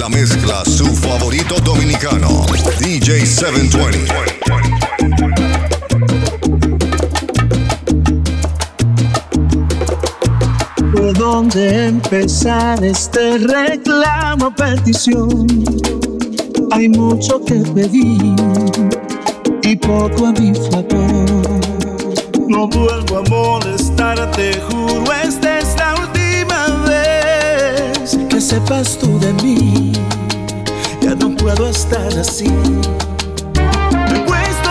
la mezcla su favorito dominicano, DJ 720. ¿Por dónde empezar este reclamo petición? Hay mucho que pedir y poco a mi favor. No vuelvo a molestarte, juro, esta es la última vez que sepas tú de mí. Ya no puedo estar así. Me he puesto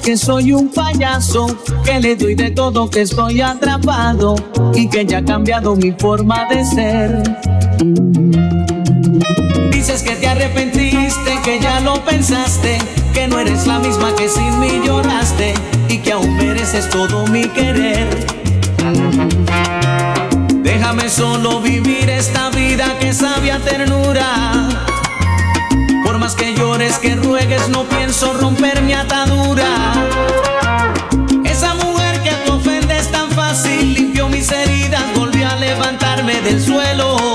que soy un payaso, que le doy de todo, que estoy atrapado y que ya ha cambiado mi forma de ser. Dices que te arrepentiste, que ya lo pensaste, que no eres la misma que sin mí lloraste y que aún mereces todo mi querer. Déjame solo vivir esta vida que sabia ternura. Que llores, que ruegues, no pienso romper mi atadura. Esa mujer que te ofende es tan fácil, limpió mis heridas, volvió a levantarme del suelo.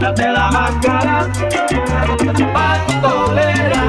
Quítate la máscara. Me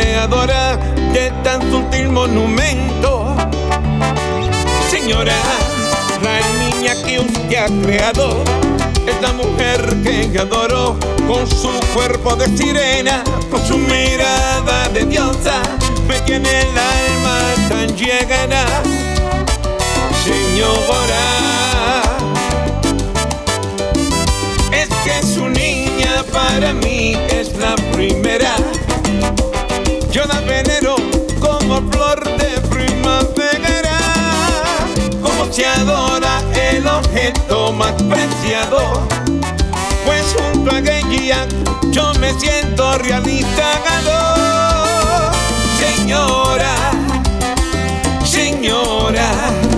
usted creadora de tan sutil monumento. Señora, la niña que usted ha creado es la mujer que adoro con su cuerpo de sirena, con su mirada de diosa, me tiene el alma tan llegada señora. Es que su niña para mí es la primera. Como flor de primavera. Como se adora el objeto más preciado. Pues junto a yo me siento realizado. Señora, señora señora.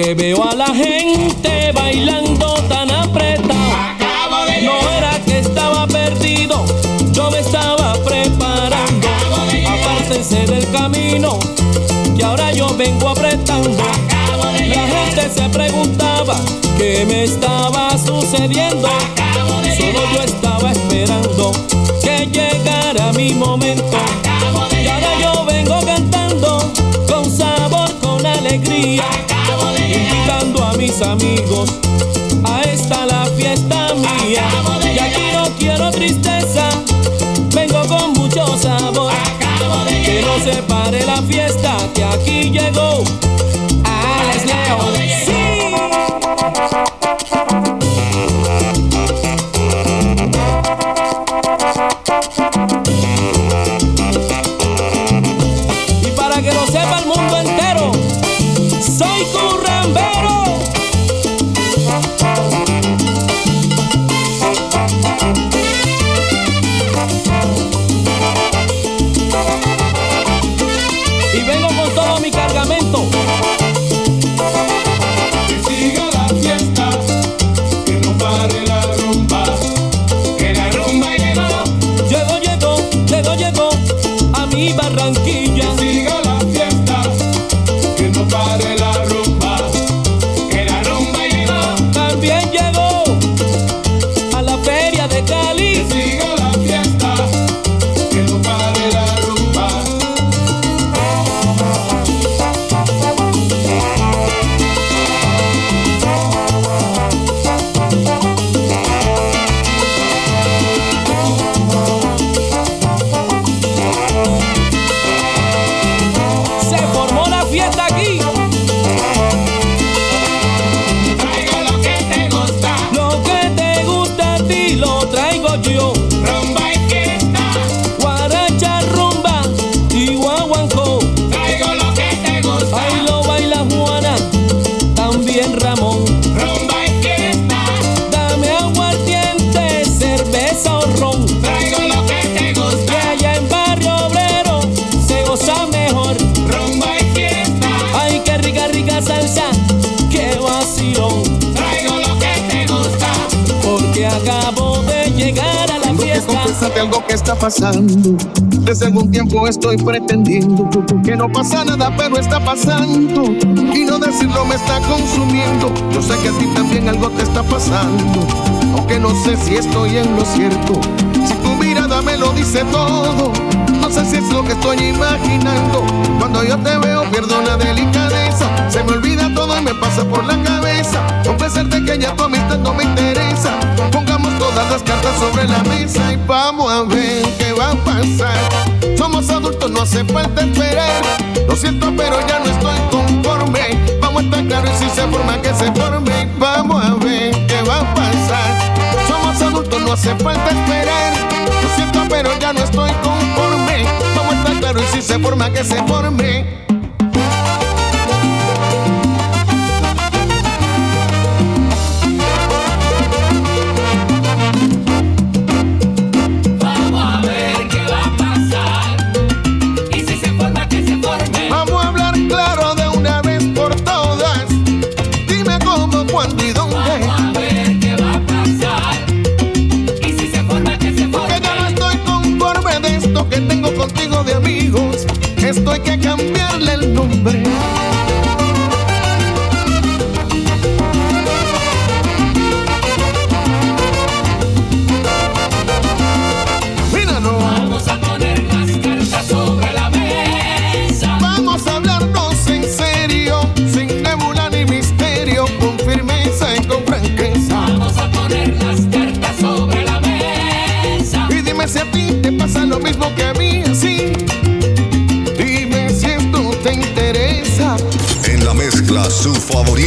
Porque veo a la gente bailando tan apretado. Acabo de No era que estaba perdido, yo me estaba preparando. De. Apártense del camino, que ahora yo vengo apretando. de La gente se preguntaba qué me estaba sucediendo. acabo de Solo yo estaba esperando Confesarte algo que está pasando. Desde algún tiempo estoy pretendiendo que no pasa nada, pero está pasando. Y no decirlo me está consumiendo. Yo sé que a ti también algo te está pasando. Aunque no sé si estoy en lo cierto. Si tu mirada me lo dice todo. No sé si es lo que estoy imaginando. Cuando yo te veo pierdo la delicadeza. Se me olvida todo me pasa por la cabeza. Confesarte que ya tu amistad no me interesa. Pongamos todas las cartas sobre la mesa y vamos a ver qué va a pasar. Somos adultos, no hace falta esperar. Lo siento, pero ya no estoy conforme. Vamos a estar claros y si se forma que se forme. Vamos a ver qué va a pasar. Somos adultos, no hace falta esperar. Lo siento, pero ya no estoy conforme. Vamos a estar claros y si se forma que se forme. Esto hay que cambiarle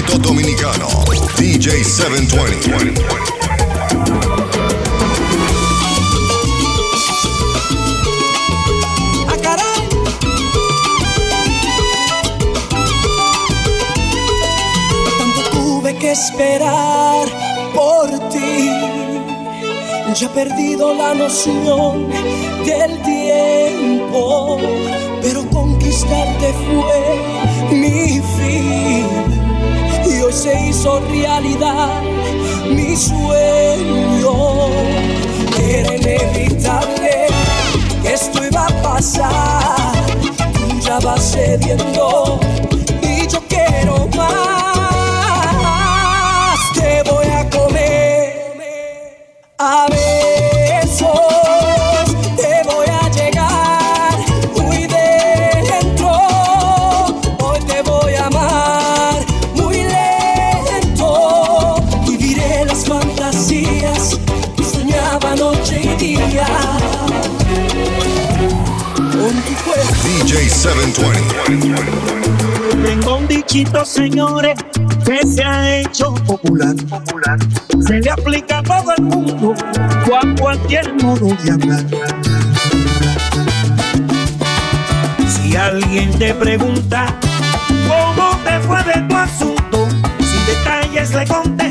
dominicano, DJ 720. ¡Ah, esperar por ti. Ya he perdido la noción del tiempo, pero conquistarte fue se hizo realidad mi sueño. Era inevitable que esto iba a pasar. Tú ya vas cediendo 720. Tengo un dichito, señores, que se ha hecho popular. popular. Se le aplica a todo el mundo o a cualquier modo de hablar. Si alguien te pregunta cómo te fue de tu asunto, sin detalles le contesta.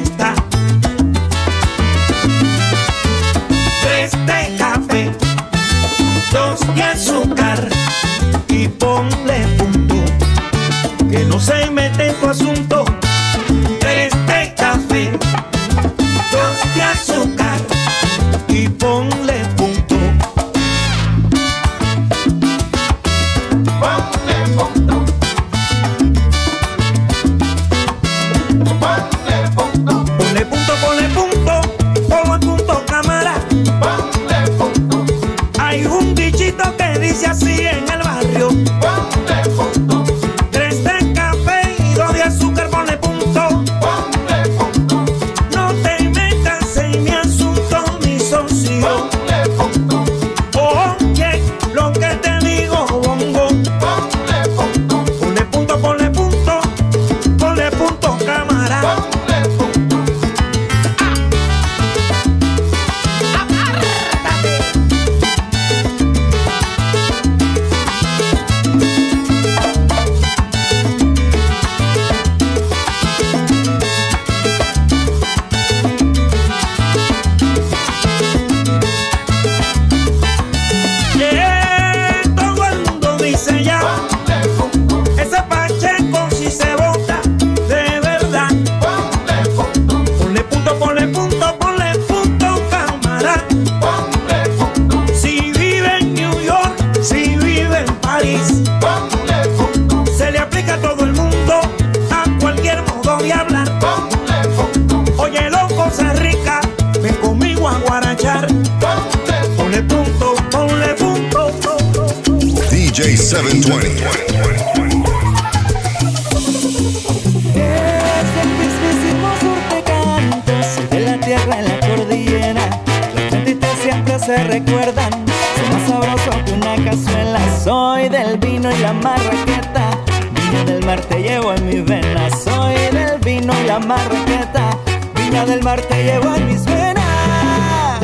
En la tierra y la cordillera. Los DJ 720. se recuerdan. Soy más sabroso que una cazuela. Soy del vino y la marraqueta. Viña del mar te llevo en mis venas. Soy del vino y la marraqueta. Viña del mar te llevo en mis venas.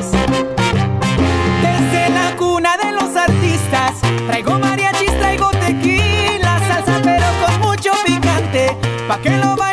Desde la cuna de los artistas traigo ¿Para qué lo va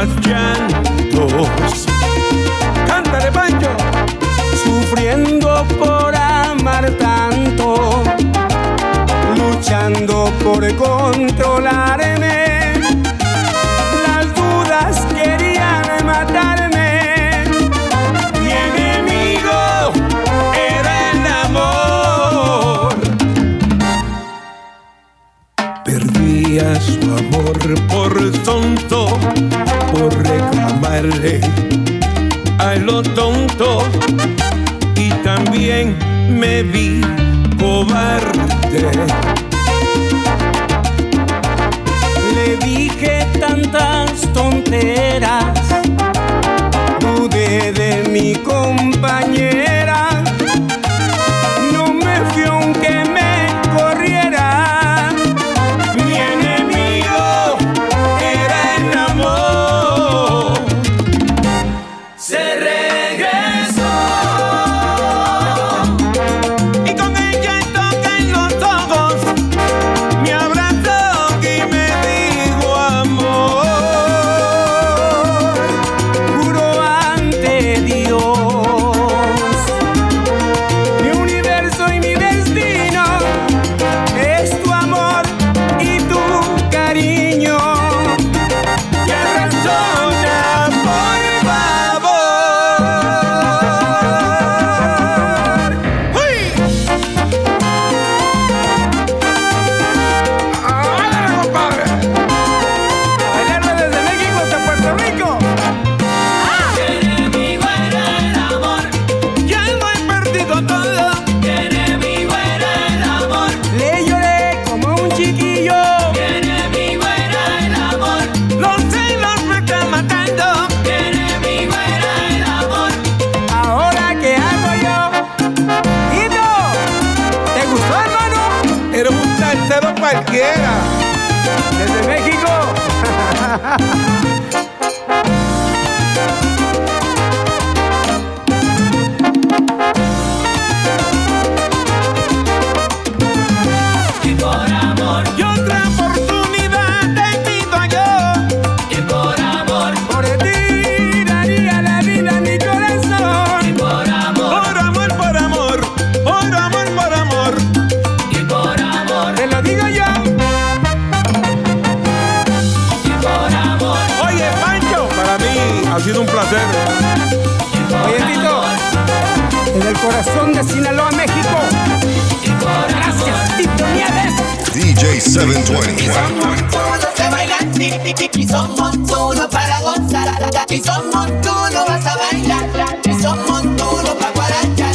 más llantos. Cántale, Pancho. Sufriendo por amar tanto, luchando por controlarme. Las dudas querían matarme. Mi enemigo era el amor. Perdía su amor por tonto a lo tonto y también me vi cobarde. Le dije tantas tonteras Desde México. un placer. Oye, Tito. En el corazón de Sinaloa, México. Gracias, Tito Nieves. DJ 720. montuno se baila así, y son montuno para gozar, y son montuno vas a bailar, y son montuno para guarachar,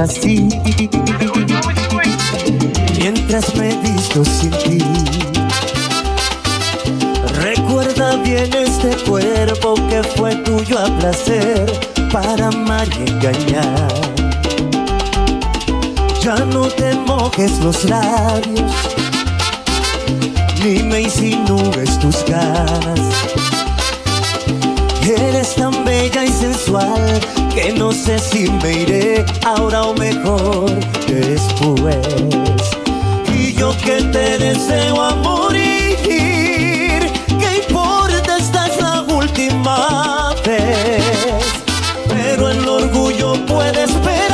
así? Mientras me visto sin ti. Recuerda bien este cuerpo que fue tuyo a placer para amar y engañar. Ya no te mojes los labios, ni me insinúes tus ganas. Eres tan bella y sensual que no sé si me iré ahora o mejor después. Y yo que te deseo a morir, ¿qué importa? Esta es la última vez. Pero el orgullo puede esperar.